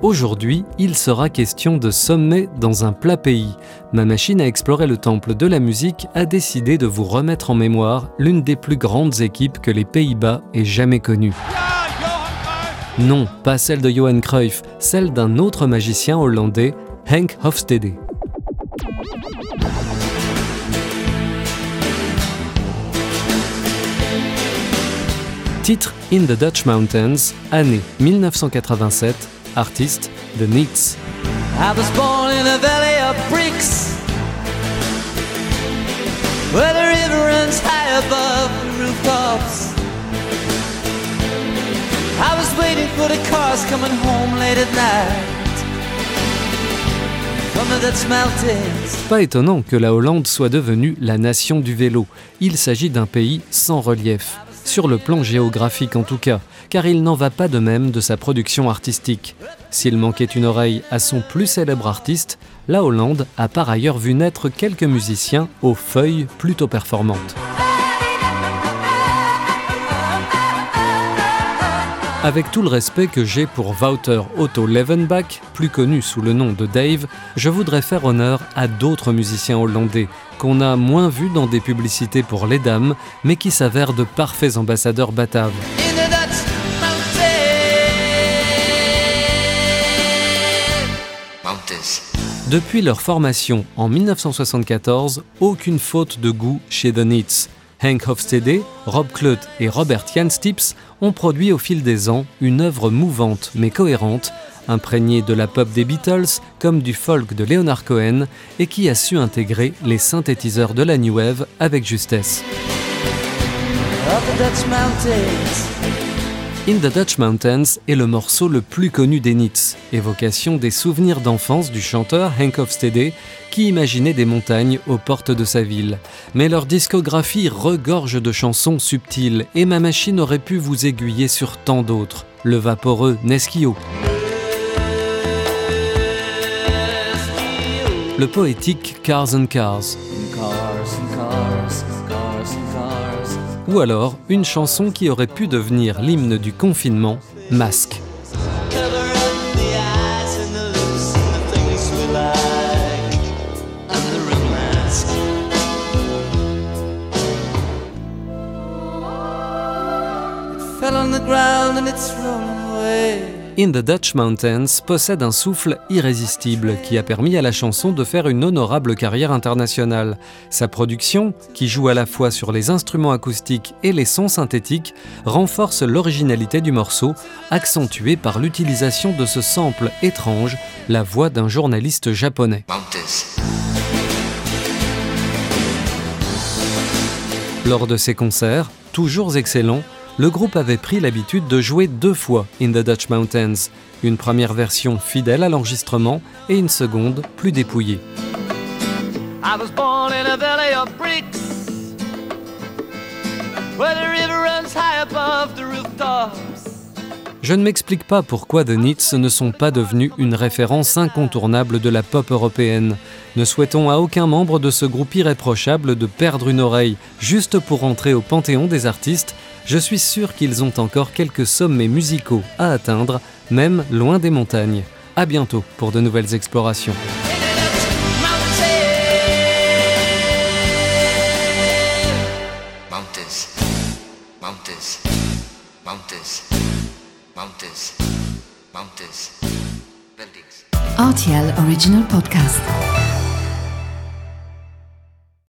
Aujourd'hui, il sera question de sommet dans un plat pays. Ma machine à explorer le temple de la musique a décidé de vous remettre en mémoire l'une des plus grandes équipes que les Pays-Bas aient jamais connues. Non, pas celle de Johan Cruyff, celle d'un autre magicien hollandais, Henk Hofstede. Titre In the Dutch Mountains, année 1987, artiste The Neats. I was born in a valley of bricks Where the river runs high above the rooftops I was waiting for the cars coming home late at night Pas étonnant que la Hollande soit devenue la nation du vélo. Il s'agit d'un pays sans relief, sur le plan géographique en tout cas, car il n'en va pas de même de sa production artistique. S'il manquait une oreille à son plus célèbre artiste, la Hollande a par ailleurs vu naître quelques musiciens aux feuilles plutôt performantes. Avec tout le respect que j'ai pour Wouter Otto Levenbach, plus connu sous le nom de Dave, je voudrais faire honneur à d'autres musiciens hollandais qu'on a moins vus dans des publicités pour les dames, mais qui s'avèrent de parfaits ambassadeurs bataves. Depuis leur formation en 1974, aucune faute de goût chez The Neats. Hank Hofstede, Rob Clutt et Robert Jan Stips ont produit au fil des ans une œuvre mouvante mais cohérente, imprégnée de la pop des Beatles comme du folk de Leonard Cohen et qui a su intégrer les synthétiseurs de la New Wave avec justesse. In the Dutch Mountains est le morceau le plus connu des Nits, évocation des souvenirs d'enfance du chanteur Hank Hofstede qui imaginait des montagnes aux portes de sa ville. Mais leur discographie regorge de chansons subtiles et ma machine aurait pu vous aiguiller sur tant d'autres. Le vaporeux Neskio, le poétique cars and cars ou alors une chanson qui aurait pu devenir l'hymne du confinement, Masque. In the Dutch Mountains possède un souffle irrésistible qui a permis à la chanson de faire une honorable carrière internationale. Sa production, qui joue à la fois sur les instruments acoustiques et les sons synthétiques, renforce l'originalité du morceau, accentuée par l'utilisation de ce sample étrange, la voix d'un journaliste japonais. Lors de ses concerts, toujours excellents, le groupe avait pris l'habitude de jouer deux fois In the Dutch Mountains, une première version fidèle à l'enregistrement et une seconde plus dépouillée. Je ne m'explique pas pourquoi The Neats ne sont pas devenus une référence incontournable de la pop européenne. Ne souhaitons à aucun membre de ce groupe irréprochable de perdre une oreille juste pour entrer au panthéon des artistes. Je suis sûr qu'ils ont encore quelques sommets musicaux à atteindre, même loin des montagnes. À bientôt pour de nouvelles explorations. Mountains, mountains, buildings. RTL Original Podcast.